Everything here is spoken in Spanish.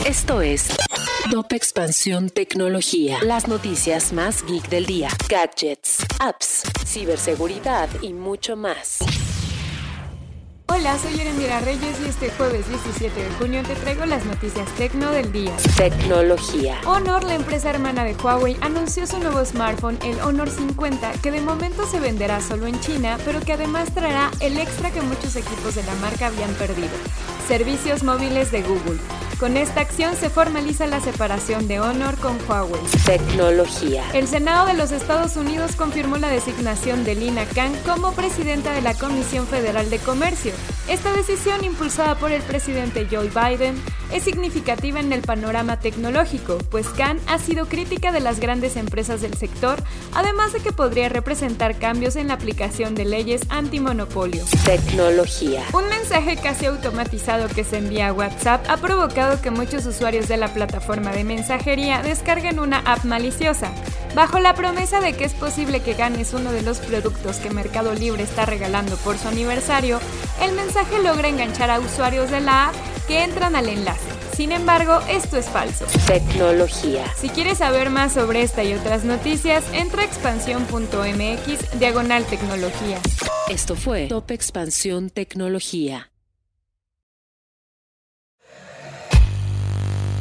Esto es Top Expansión Tecnología. Las noticias más geek del día. Gadgets, apps, ciberseguridad y mucho más. Hola, soy Erendira Reyes y este jueves 17 de junio te traigo las noticias tecno del día. Tecnología. Honor, la empresa hermana de Huawei, anunció su nuevo smartphone, el Honor 50, que de momento se venderá solo en China, pero que además traerá el extra que muchos equipos de la marca habían perdido, servicios móviles de Google. Con esta acción se formaliza la separación de Honor con Huawei. Tecnología. El Senado de los Estados Unidos confirmó la designación de Lina Khan como presidenta de la Comisión Federal de Comercio. Esta decisión, impulsada por el presidente Joe Biden, es significativa en el panorama tecnológico, pues Khan ha sido crítica de las grandes empresas del sector, además de que podría representar cambios en la aplicación de leyes antimonopolio. Tecnología. Un mensaje casi automatizado que se envía a WhatsApp ha provocado que muchos usuarios de la plataforma de mensajería descarguen una app maliciosa, bajo la promesa de que es posible que ganes uno de los productos que Mercado Libre está regalando por su aniversario. El mensaje logra enganchar a usuarios de la app que entran al enlace. Sin embargo, esto es falso. Tecnología. Si quieres saber más sobre esta y otras noticias, entra a expansión.mx diagonal tecnología. Esto fue Top Expansión Tecnología.